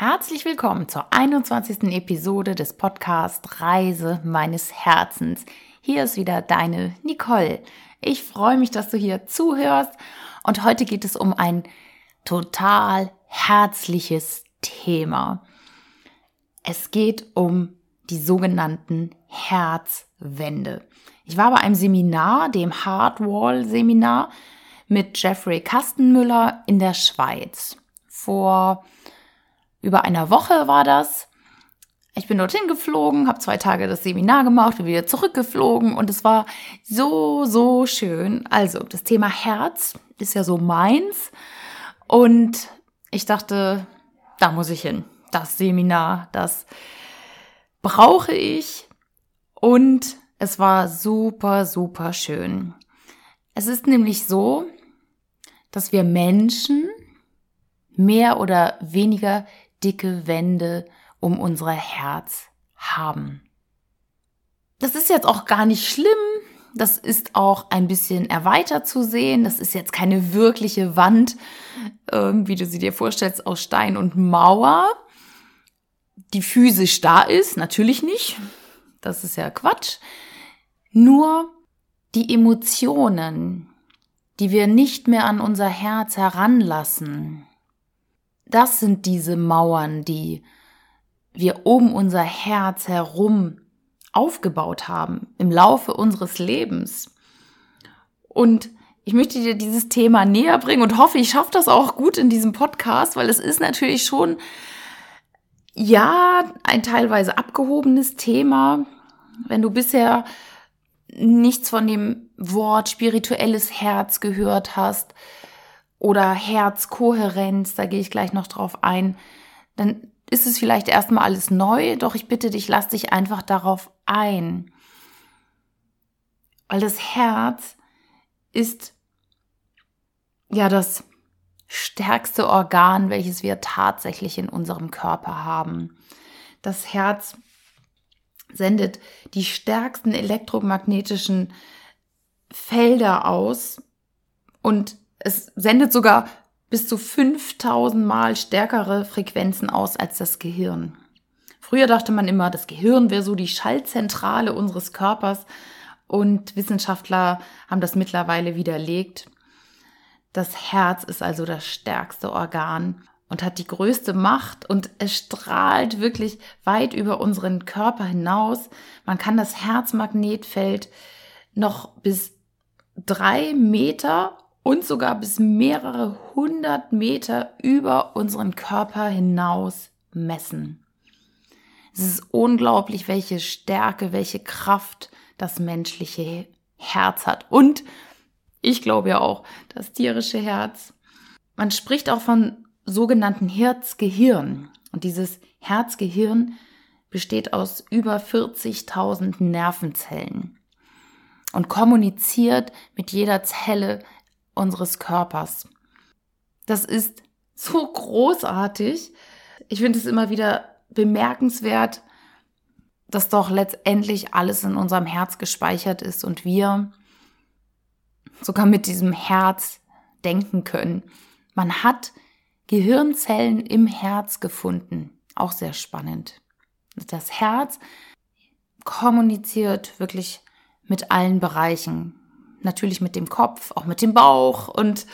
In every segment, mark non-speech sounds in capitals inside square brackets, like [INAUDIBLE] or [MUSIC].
herzlich willkommen zur 21. Episode des Podcasts Reise meines Herzens. Hier ist wieder deine Nicole. Ich freue mich, dass du hier zuhörst und heute geht es um ein total herzliches Thema. Es geht um die sogenannten Herzwände. Ich war bei einem Seminar, dem Hardwall Seminar mit Jeffrey Kastenmüller in der Schweiz. Vor über einer Woche war das. Ich bin dorthin geflogen, habe zwei Tage das Seminar gemacht, bin wieder zurückgeflogen und es war so, so schön. Also, das Thema Herz ist ja so meins und ich dachte, da muss ich hin. Das Seminar, das brauche ich und es war super, super schön. Es ist nämlich so, dass wir Menschen mehr oder weniger dicke Wände um unser Herz haben. Das ist jetzt auch gar nicht schlimm. Das ist auch ein bisschen erweitert zu sehen. Das ist jetzt keine wirkliche Wand, äh, wie du sie dir vorstellst, aus Stein und Mauer, die physisch da ist. Natürlich nicht. Das ist ja Quatsch. Nur die Emotionen, die wir nicht mehr an unser Herz heranlassen, das sind diese Mauern, die wir um unser Herz herum aufgebaut haben im Laufe unseres Lebens. Und ich möchte dir dieses Thema näher bringen und hoffe, ich schaffe das auch gut in diesem Podcast, weil es ist natürlich schon, ja, ein teilweise abgehobenes Thema. Wenn du bisher nichts von dem Wort spirituelles Herz gehört hast, oder Herzkohärenz, da gehe ich gleich noch drauf ein, dann ist es vielleicht erstmal alles neu, doch ich bitte dich, lass dich einfach darauf ein. Weil das Herz ist ja das stärkste Organ, welches wir tatsächlich in unserem Körper haben. Das Herz sendet die stärksten elektromagnetischen Felder aus und es sendet sogar bis zu 5000 Mal stärkere Frequenzen aus als das Gehirn. Früher dachte man immer, das Gehirn wäre so die Schaltzentrale unseres Körpers und Wissenschaftler haben das mittlerweile widerlegt. Das Herz ist also das stärkste Organ und hat die größte Macht und es strahlt wirklich weit über unseren Körper hinaus. Man kann das Herzmagnetfeld noch bis drei Meter und sogar bis mehrere hundert Meter über unseren Körper hinaus messen. Es ist unglaublich, welche Stärke, welche Kraft das menschliche Herz hat. Und ich glaube ja auch, das tierische Herz. Man spricht auch von sogenannten Herzgehirn. Und dieses Herzgehirn besteht aus über 40.000 Nervenzellen und kommuniziert mit jeder Zelle unseres Körpers. Das ist so großartig. Ich finde es immer wieder bemerkenswert, dass doch letztendlich alles in unserem Herz gespeichert ist und wir sogar mit diesem Herz denken können. Man hat Gehirnzellen im Herz gefunden. Auch sehr spannend. Das Herz kommuniziert wirklich mit allen Bereichen natürlich mit dem Kopf, auch mit dem Bauch und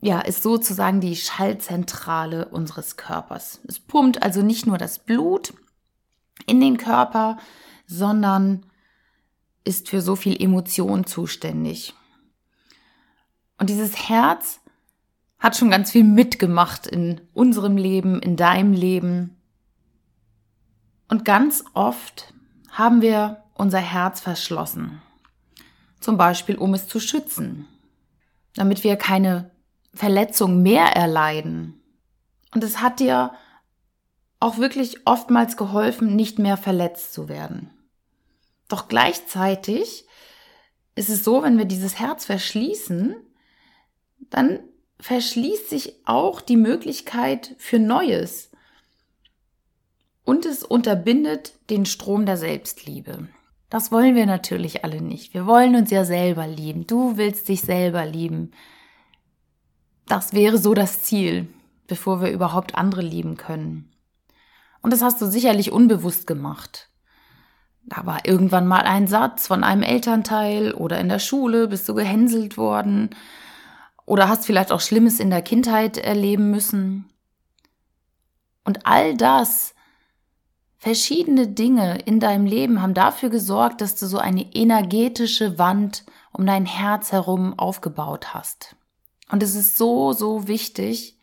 ja, ist sozusagen die Schallzentrale unseres Körpers. Es pumpt also nicht nur das Blut in den Körper, sondern ist für so viel Emotion zuständig. Und dieses Herz hat schon ganz viel mitgemacht in unserem Leben, in deinem Leben. Und ganz oft haben wir unser Herz verschlossen zum Beispiel um es zu schützen, damit wir keine Verletzung mehr erleiden. Und es hat dir auch wirklich oftmals geholfen, nicht mehr verletzt zu werden. Doch gleichzeitig ist es so, wenn wir dieses Herz verschließen, dann verschließt sich auch die Möglichkeit für Neues. Und es unterbindet den Strom der Selbstliebe. Das wollen wir natürlich alle nicht. Wir wollen uns ja selber lieben. Du willst dich selber lieben. Das wäre so das Ziel. bevor wir überhaupt andere lieben können. Und das hast du sicherlich unbewusst gemacht. Da war irgendwann mal ein Satz von einem Elternteil oder in der Schule bist du gehänselt worden oder hast vielleicht auch Schlimmes in der Kindheit erleben müssen. Und all das, verschiedene Dinge in deinem Leben haben dafür gesorgt, dass du so eine energetische Wand um dein Herz herum aufgebaut hast. Und es ist so, so wichtig,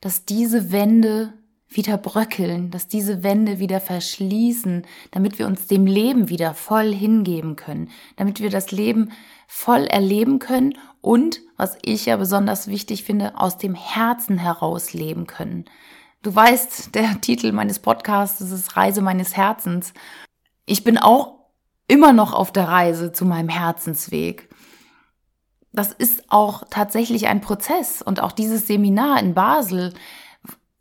dass diese Wände wieder bröckeln, dass diese Wände wieder verschließen, damit wir uns dem Leben wieder voll hingeben können, damit wir das Leben voll erleben können und, was ich ja besonders wichtig finde, aus dem Herzen heraus leben können. Du weißt, der [LAUGHS] Titel meines Podcasts ist Reise meines Herzens. Ich bin auch immer noch auf der Reise zu meinem Herzensweg. Das ist auch tatsächlich ein Prozess und auch dieses Seminar in Basel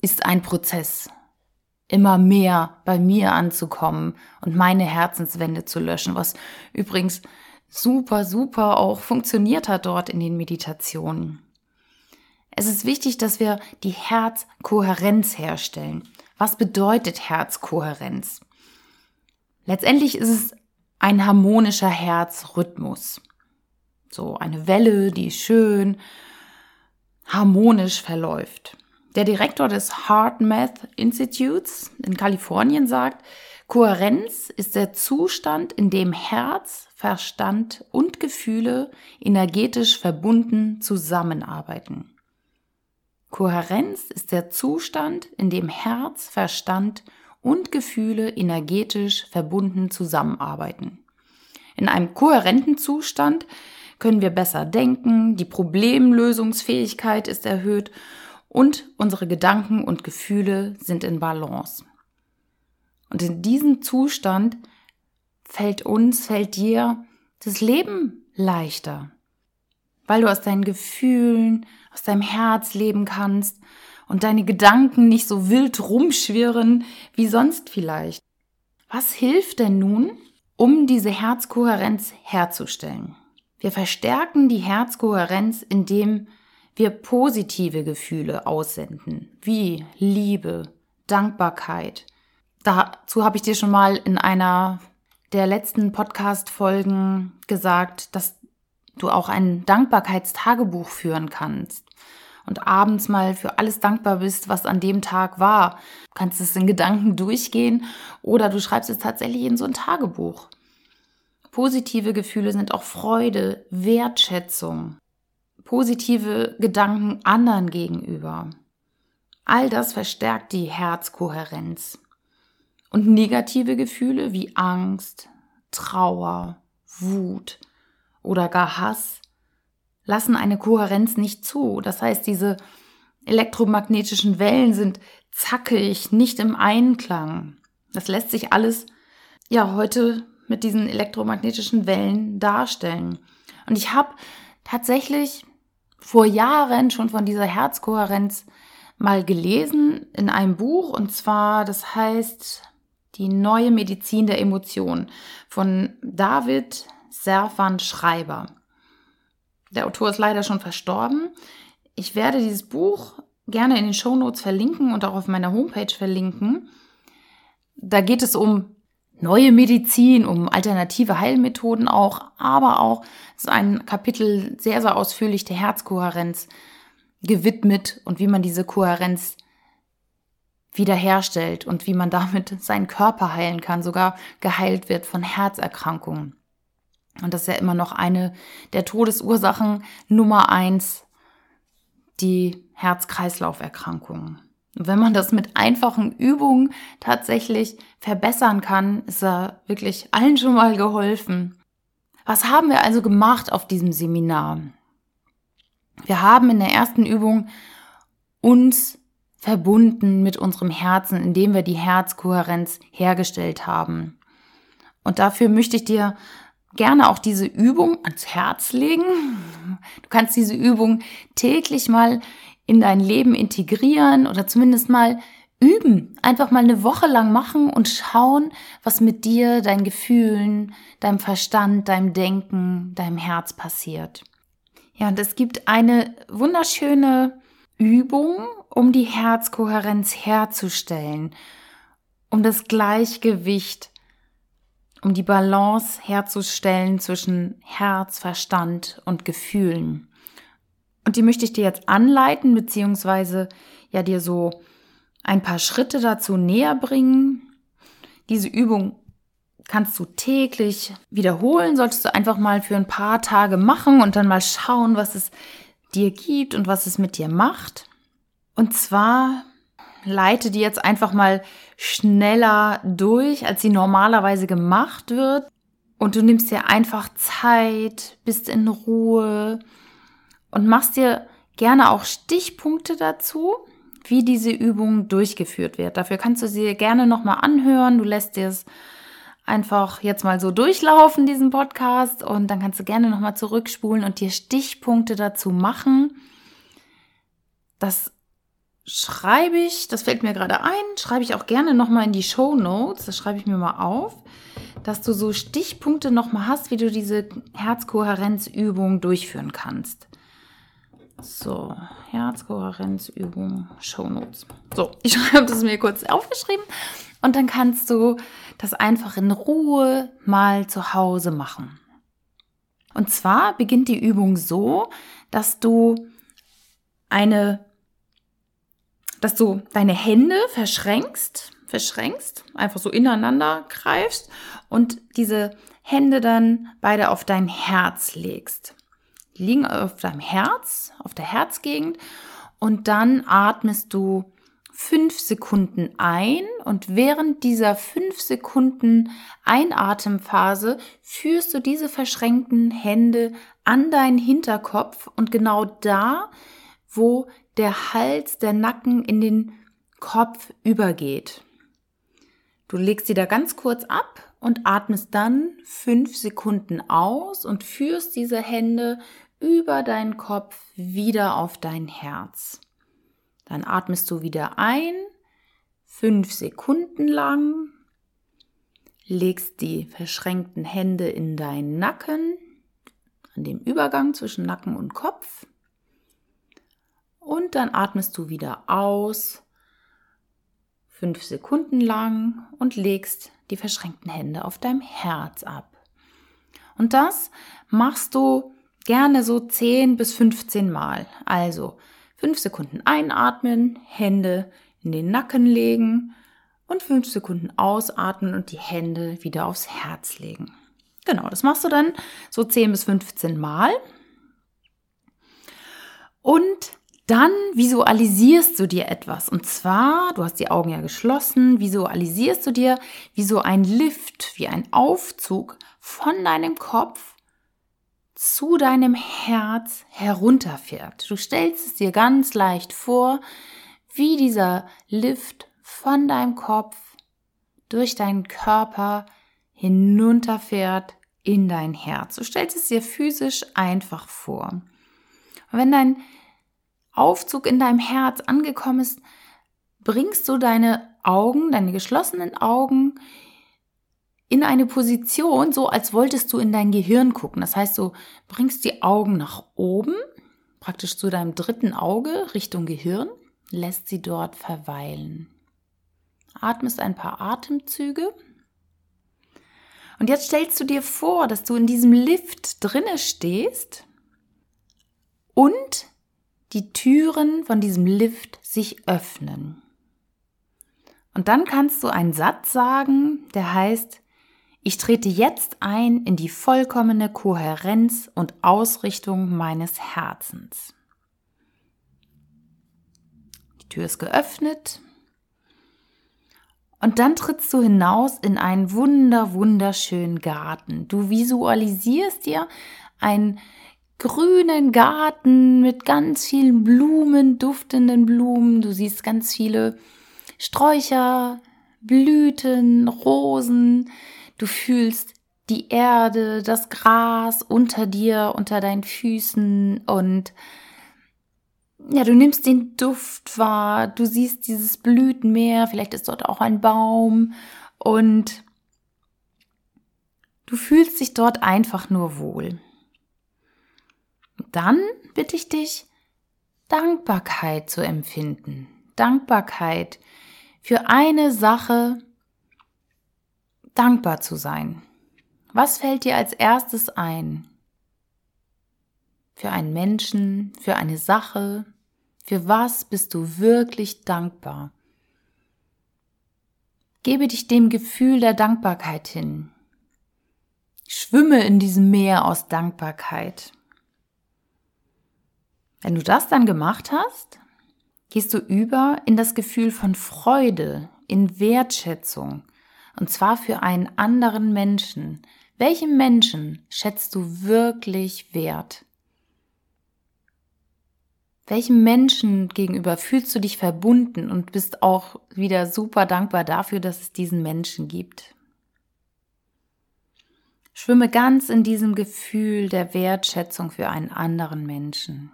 ist ein Prozess, immer mehr bei mir anzukommen und meine Herzenswände zu löschen, was übrigens super, super auch funktioniert hat dort in den Meditationen. Es ist wichtig, dass wir die Herzkohärenz herstellen. Was bedeutet Herzkohärenz? Letztendlich ist es ein harmonischer Herzrhythmus. So eine Welle, die schön harmonisch verläuft. Der Direktor des Heart Math Institutes in Kalifornien sagt, Kohärenz ist der Zustand, in dem Herz, Verstand und Gefühle energetisch verbunden zusammenarbeiten. Kohärenz ist der Zustand, in dem Herz, Verstand und Gefühle energetisch verbunden zusammenarbeiten. In einem kohärenten Zustand können wir besser denken, die Problemlösungsfähigkeit ist erhöht und unsere Gedanken und Gefühle sind in Balance. Und in diesem Zustand fällt uns, fällt dir das Leben leichter, weil du aus deinen Gefühlen, aus deinem Herz leben kannst und deine Gedanken nicht so wild rumschwirren wie sonst vielleicht. Was hilft denn nun, um diese Herzkohärenz herzustellen? Wir verstärken die Herzkohärenz, indem wir positive Gefühle aussenden, wie Liebe, Dankbarkeit. Dazu habe ich dir schon mal in einer der letzten Podcast-Folgen gesagt, dass du auch ein Dankbarkeitstagebuch führen kannst und abends mal für alles dankbar bist, was an dem Tag war. Du kannst es in Gedanken durchgehen oder du schreibst es tatsächlich in so ein Tagebuch. Positive Gefühle sind auch Freude, Wertschätzung, positive Gedanken anderen gegenüber. All das verstärkt die Herzkohärenz. Und negative Gefühle wie Angst, Trauer, Wut oder gar Hass lassen eine Kohärenz nicht zu. Das heißt, diese elektromagnetischen Wellen sind zackig, nicht im Einklang. Das lässt sich alles ja heute mit diesen elektromagnetischen Wellen darstellen. Und ich habe tatsächlich vor Jahren schon von dieser Herzkohärenz mal gelesen in einem Buch und zwar, das heißt Die neue Medizin der Emotionen von David Servan Schreiber. Der Autor ist leider schon verstorben. Ich werde dieses Buch gerne in den Shownotes verlinken und auch auf meiner Homepage verlinken. Da geht es um neue Medizin, um alternative Heilmethoden auch, aber auch so ein Kapitel sehr, sehr ausführlich der Herzkohärenz gewidmet und wie man diese Kohärenz wiederherstellt und wie man damit seinen Körper heilen kann, sogar geheilt wird von Herzerkrankungen. Und das ist ja immer noch eine der Todesursachen Nummer eins, die Herz-Kreislauf-Erkrankungen. Wenn man das mit einfachen Übungen tatsächlich verbessern kann, ist da wirklich allen schon mal geholfen. Was haben wir also gemacht auf diesem Seminar? Wir haben in der ersten Übung uns verbunden mit unserem Herzen, indem wir die Herzkohärenz hergestellt haben. Und dafür möchte ich dir gerne auch diese Übung ans Herz legen. Du kannst diese Übung täglich mal in dein Leben integrieren oder zumindest mal üben. Einfach mal eine Woche lang machen und schauen, was mit dir, deinen Gefühlen, deinem Verstand, deinem Denken, deinem Herz passiert. Ja, und es gibt eine wunderschöne Übung, um die Herzkohärenz herzustellen, um das Gleichgewicht, um die Balance herzustellen zwischen Herz, Verstand und Gefühlen. Und die möchte ich dir jetzt anleiten, beziehungsweise ja dir so ein paar Schritte dazu näher bringen. Diese Übung kannst du täglich wiederholen, solltest du einfach mal für ein paar Tage machen und dann mal schauen, was es dir gibt und was es mit dir macht. Und zwar leite die jetzt einfach mal schneller durch, als sie normalerweise gemacht wird. Und du nimmst dir einfach Zeit, bist in Ruhe und machst dir gerne auch Stichpunkte dazu, wie diese Übung durchgeführt wird. Dafür kannst du sie gerne nochmal anhören. Du lässt dir es einfach jetzt mal so durchlaufen, diesen Podcast, und dann kannst du gerne nochmal zurückspulen und dir Stichpunkte dazu machen. Das schreibe ich, das fällt mir gerade ein, schreibe ich auch gerne nochmal in die Show Notes, das schreibe ich mir mal auf, dass du so Stichpunkte nochmal hast, wie du diese Herzkohärenzübung durchführen kannst. So, Herzkohärenzübung, Show Notes. So, ich [LAUGHS] habe das mir kurz aufgeschrieben und dann kannst du das einfach in Ruhe mal zu Hause machen. Und zwar beginnt die Übung so, dass du eine, dass du deine Hände verschränkst, verschränkst, einfach so ineinander greifst und diese Hände dann beide auf dein Herz legst. Die liegen auf deinem Herz, auf der Herzgegend und dann atmest du fünf Sekunden ein und während dieser fünf Sekunden Einatemphase führst du diese verschränkten Hände an deinen Hinterkopf und genau da, wo der Hals, der Nacken in den Kopf übergeht. Du legst sie da ganz kurz ab und atmest dann fünf Sekunden aus und führst diese Hände über deinen Kopf wieder auf dein Herz. Dann atmest du wieder ein, fünf Sekunden lang, legst die verschränkten Hände in deinen Nacken, an dem Übergang zwischen Nacken und Kopf. Und dann atmest du wieder aus, fünf Sekunden lang und legst die verschränkten Hände auf deinem Herz ab. Und das machst du gerne so 10 bis 15 Mal. Also Fünf Sekunden einatmen, Hände in den Nacken legen und fünf Sekunden ausatmen und die Hände wieder aufs Herz legen. Genau, das machst du dann so 10 bis 15 Mal. Und dann visualisierst du dir etwas. Und zwar, du hast die Augen ja geschlossen, visualisierst du dir wie so ein Lift, wie ein Aufzug von deinem Kopf zu deinem Herz herunterfährt. Du stellst es dir ganz leicht vor, wie dieser Lift von deinem Kopf durch deinen Körper hinunterfährt in dein Herz. Du stellst es dir physisch einfach vor. Und wenn dein Aufzug in deinem Herz angekommen ist, bringst du deine Augen, deine geschlossenen Augen in eine Position, so als wolltest du in dein Gehirn gucken. Das heißt, du bringst die Augen nach oben, praktisch zu deinem dritten Auge Richtung Gehirn, lässt sie dort verweilen. Atmest ein paar Atemzüge. Und jetzt stellst du dir vor, dass du in diesem Lift drinne stehst und die Türen von diesem Lift sich öffnen. Und dann kannst du einen Satz sagen, der heißt, ich trete jetzt ein in die vollkommene Kohärenz und Ausrichtung meines Herzens. Die Tür ist geöffnet und dann trittst du hinaus in einen wunder, wunderschönen Garten. Du visualisierst dir einen grünen Garten mit ganz vielen Blumen, duftenden Blumen. Du siehst ganz viele Sträucher, Blüten, Rosen, Du fühlst die Erde, das Gras unter dir, unter deinen Füßen. Und ja, du nimmst den Duft wahr, du siehst dieses Blütenmeer, vielleicht ist dort auch ein Baum. Und du fühlst dich dort einfach nur wohl. Dann bitte ich dich, Dankbarkeit zu empfinden. Dankbarkeit für eine Sache dankbar zu sein. Was fällt dir als erstes ein? Für einen Menschen, für eine Sache, für was bist du wirklich dankbar? Gebe dich dem Gefühl der Dankbarkeit hin. Schwimme in diesem Meer aus Dankbarkeit. Wenn du das dann gemacht hast, gehst du über in das Gefühl von Freude, in Wertschätzung, und zwar für einen anderen Menschen. Welchem Menschen schätzt du wirklich wert? Welchem Menschen gegenüber fühlst du dich verbunden und bist auch wieder super dankbar dafür, dass es diesen Menschen gibt? Schwimme ganz in diesem Gefühl der Wertschätzung für einen anderen Menschen.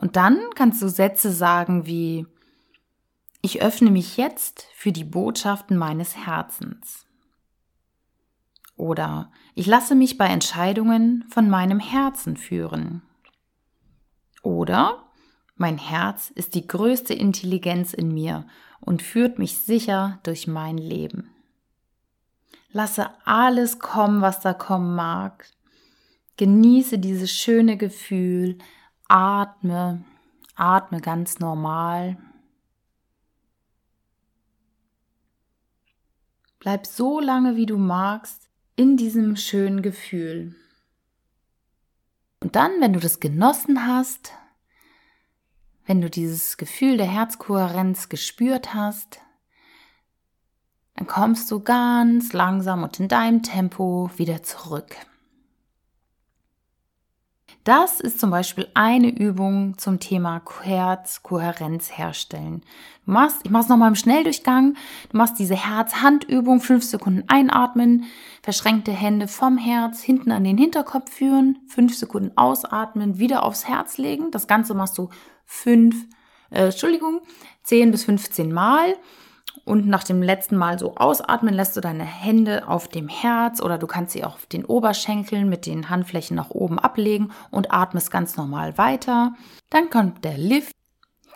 Und dann kannst du Sätze sagen wie, ich öffne mich jetzt für die Botschaften meines Herzens. Oder ich lasse mich bei Entscheidungen von meinem Herzen führen. Oder mein Herz ist die größte Intelligenz in mir und führt mich sicher durch mein Leben. Lasse alles kommen, was da kommen mag. Genieße dieses schöne Gefühl. Atme, atme ganz normal. Bleib so lange, wie du magst, in diesem schönen Gefühl. Und dann, wenn du das genossen hast, wenn du dieses Gefühl der Herzkohärenz gespürt hast, dann kommst du ganz langsam und in deinem Tempo wieder zurück. Das ist zum Beispiel eine Übung zum Thema Herzkohärenz herstellen. Du machst, ich mache es nochmal im Schnelldurchgang. Du machst diese Herz-Hand-Übung, fünf Sekunden einatmen, verschränkte Hände vom Herz hinten an den Hinterkopf führen, fünf Sekunden ausatmen, wieder aufs Herz legen. Das Ganze machst du fünf, äh, Entschuldigung, zehn bis 15 Mal. Und nach dem letzten Mal so ausatmen, lässt du deine Hände auf dem Herz oder du kannst sie auf den Oberschenkeln mit den Handflächen nach oben ablegen und atmest ganz normal weiter. Dann kommt der Lift,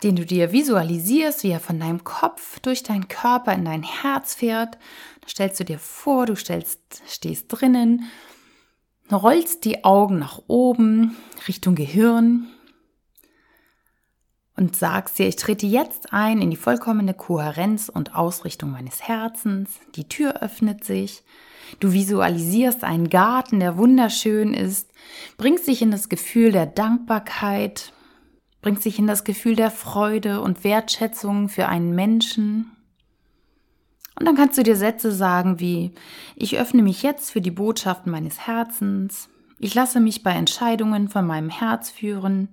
den du dir visualisierst, wie er von deinem Kopf durch deinen Körper in dein Herz fährt. Da stellst du dir vor, du stellst, stehst drinnen, rollst die Augen nach oben Richtung Gehirn und sagst dir, ich trete jetzt ein in die vollkommene Kohärenz und Ausrichtung meines Herzens. Die Tür öffnet sich. Du visualisierst einen Garten, der wunderschön ist, bringst dich in das Gefühl der Dankbarkeit, bringst dich in das Gefühl der Freude und Wertschätzung für einen Menschen. Und dann kannst du dir Sätze sagen wie, ich öffne mich jetzt für die Botschaften meines Herzens, ich lasse mich bei Entscheidungen von meinem Herz führen,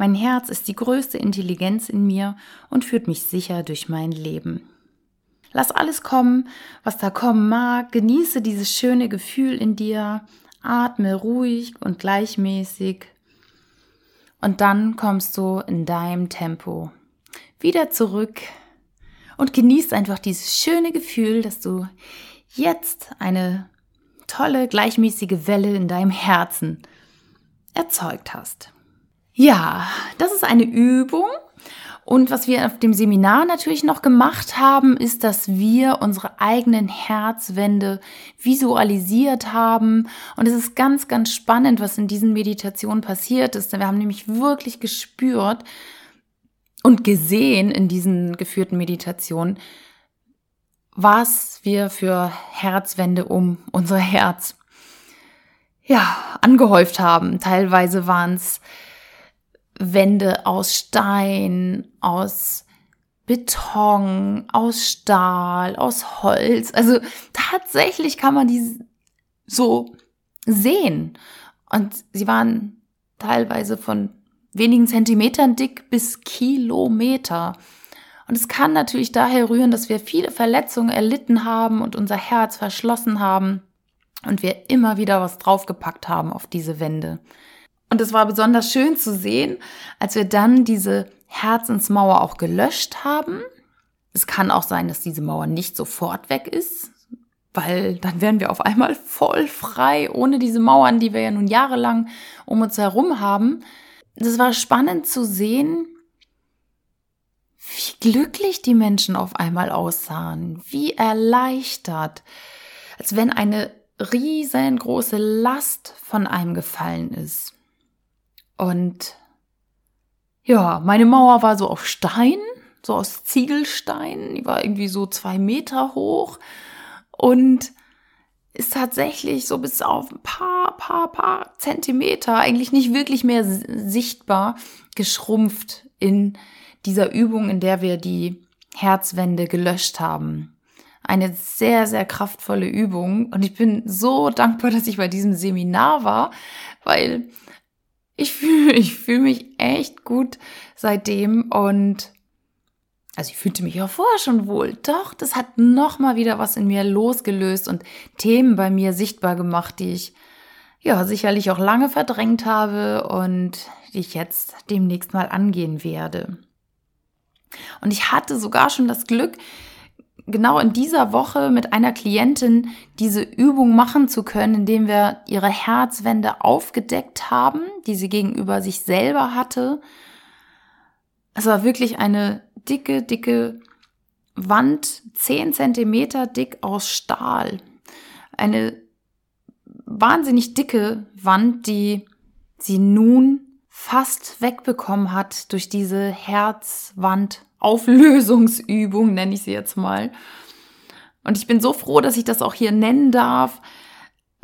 mein Herz ist die größte Intelligenz in mir und führt mich sicher durch mein Leben. Lass alles kommen, was da kommen mag, genieße dieses schöne Gefühl in dir, atme ruhig und gleichmäßig. Und dann kommst du in deinem Tempo. Wieder zurück. Und genießt einfach dieses schöne Gefühl, dass du jetzt eine tolle gleichmäßige Welle in deinem Herzen erzeugt hast. Ja, das ist eine Übung. Und was wir auf dem Seminar natürlich noch gemacht haben, ist, dass wir unsere eigenen Herzwände visualisiert haben. Und es ist ganz, ganz spannend, was in diesen Meditationen passiert ist. Wir haben nämlich wirklich gespürt und gesehen in diesen geführten Meditationen, was wir für Herzwände um unser Herz ja, angehäuft haben. Teilweise waren es Wände aus Stein, aus Beton, aus Stahl, aus Holz. Also tatsächlich kann man die so sehen. Und sie waren teilweise von wenigen Zentimetern dick bis Kilometer. Und es kann natürlich daher rühren, dass wir viele Verletzungen erlitten haben und unser Herz verschlossen haben und wir immer wieder was draufgepackt haben auf diese Wände. Und es war besonders schön zu sehen, als wir dann diese Herzensmauer auch gelöscht haben. Es kann auch sein, dass diese Mauer nicht sofort weg ist, weil dann wären wir auf einmal voll frei, ohne diese Mauern, die wir ja nun jahrelang um uns herum haben. das war spannend zu sehen, wie glücklich die Menschen auf einmal aussahen, wie erleichtert, als wenn eine riesengroße Last von einem gefallen ist. Und ja, meine Mauer war so auf Stein, so aus Ziegelstein, die war irgendwie so zwei Meter hoch und ist tatsächlich so bis auf ein paar, paar, paar Zentimeter eigentlich nicht wirklich mehr sichtbar geschrumpft in dieser Übung, in der wir die Herzwände gelöscht haben. Eine sehr, sehr kraftvolle Übung. Und ich bin so dankbar, dass ich bei diesem Seminar war, weil ich fühle ich fühl mich echt gut seitdem und also ich fühlte mich ja vorher schon wohl. Doch, das hat nochmal wieder was in mir losgelöst und Themen bei mir sichtbar gemacht, die ich ja sicherlich auch lange verdrängt habe und die ich jetzt demnächst mal angehen werde. Und ich hatte sogar schon das Glück, genau in dieser Woche mit einer Klientin diese Übung machen zu können, indem wir ihre Herzwände aufgedeckt haben, die sie gegenüber sich selber hatte. Es war wirklich eine dicke, dicke Wand, zehn Zentimeter dick aus Stahl. Eine wahnsinnig dicke Wand, die sie nun fast wegbekommen hat durch diese Herzwand-Auflösungsübung, nenne ich sie jetzt mal. Und ich bin so froh, dass ich das auch hier nennen darf.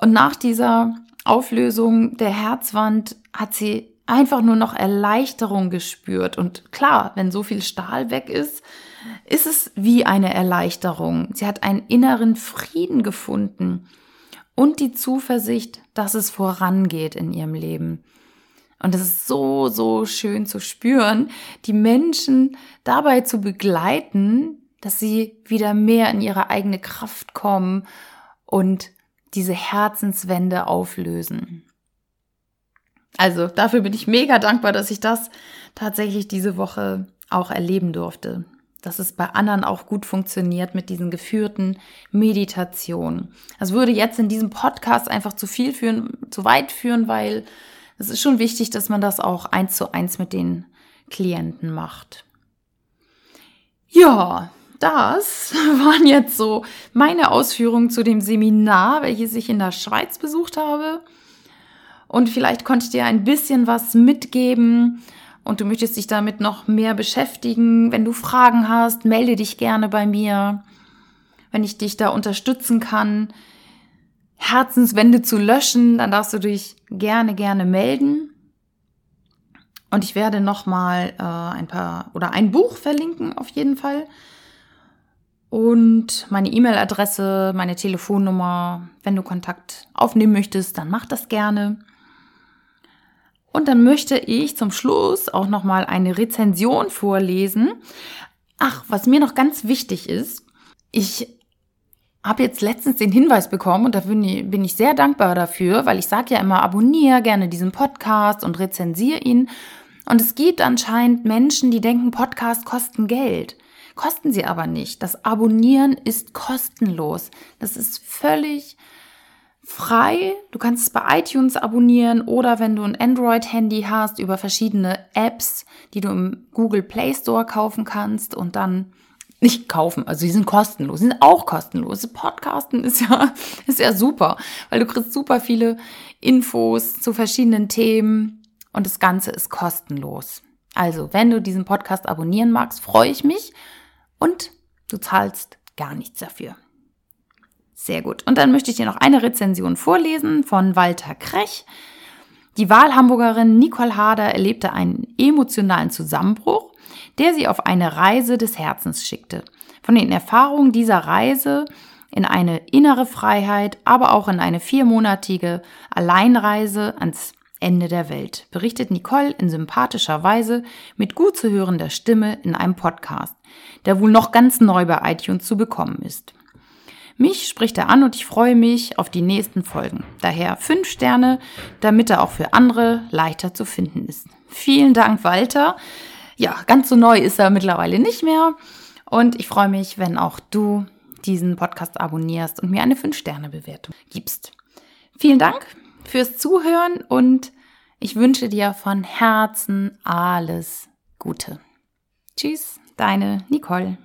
Und nach dieser Auflösung der Herzwand hat sie einfach nur noch Erleichterung gespürt. Und klar, wenn so viel Stahl weg ist, ist es wie eine Erleichterung. Sie hat einen inneren Frieden gefunden und die Zuversicht, dass es vorangeht in ihrem Leben. Und es ist so, so schön zu spüren, die Menschen dabei zu begleiten, dass sie wieder mehr in ihre eigene Kraft kommen und diese Herzenswände auflösen. Also dafür bin ich mega dankbar, dass ich das tatsächlich diese Woche auch erleben durfte. Dass es bei anderen auch gut funktioniert mit diesen geführten Meditationen. Das würde jetzt in diesem Podcast einfach zu viel führen, zu weit führen, weil es ist schon wichtig, dass man das auch eins zu eins mit den Klienten macht. Ja, das [LAUGHS] waren jetzt so meine Ausführungen zu dem Seminar, welches ich in der Schweiz besucht habe. Und vielleicht konnte ich dir ein bisschen was mitgeben und du möchtest dich damit noch mehr beschäftigen. Wenn du Fragen hast, melde dich gerne bei mir, wenn ich dich da unterstützen kann. Herzenswände zu löschen, dann darfst du dich gerne, gerne melden. Und ich werde nochmal äh, ein paar oder ein Buch verlinken auf jeden Fall. Und meine E-Mail-Adresse, meine Telefonnummer. Wenn du Kontakt aufnehmen möchtest, dann mach das gerne. Und dann möchte ich zum Schluss auch nochmal eine Rezension vorlesen. Ach, was mir noch ganz wichtig ist, ich habe jetzt letztens den Hinweis bekommen und da bin ich, bin ich sehr dankbar dafür, weil ich sage ja immer, abonniere gerne diesen Podcast und rezensiere ihn. Und es gibt anscheinend Menschen, die denken, Podcasts kosten Geld. Kosten sie aber nicht. Das Abonnieren ist kostenlos. Das ist völlig frei. Du kannst es bei iTunes abonnieren oder wenn du ein Android-Handy hast, über verschiedene Apps, die du im Google Play Store kaufen kannst und dann nicht kaufen, also die sind kostenlos, die sind auch kostenlos. Podcasten ist ja, [LAUGHS] ist ja super, weil du kriegst super viele Infos zu verschiedenen Themen und das Ganze ist kostenlos. Also, wenn du diesen Podcast abonnieren magst, freue ich mich und du zahlst gar nichts dafür. Sehr gut. Und dann möchte ich dir noch eine Rezension vorlesen von Walter Krech. Die Wahlhamburgerin Nicole Harder erlebte einen emotionalen Zusammenbruch der sie auf eine Reise des Herzens schickte. Von den Erfahrungen dieser Reise in eine innere Freiheit, aber auch in eine viermonatige Alleinreise ans Ende der Welt, berichtet Nicole in sympathischer Weise mit gut zu hörender Stimme in einem Podcast, der wohl noch ganz neu bei iTunes zu bekommen ist. Mich spricht er an und ich freue mich auf die nächsten Folgen. Daher fünf Sterne, damit er auch für andere leichter zu finden ist. Vielen Dank, Walter ja, ganz so neu ist er mittlerweile nicht mehr. Und ich freue mich, wenn auch du diesen Podcast abonnierst und mir eine 5-Sterne-Bewertung gibst. Vielen Dank fürs Zuhören und Ich wünsche dir von Herzen alles Gute. Tschüss, deine Nicole.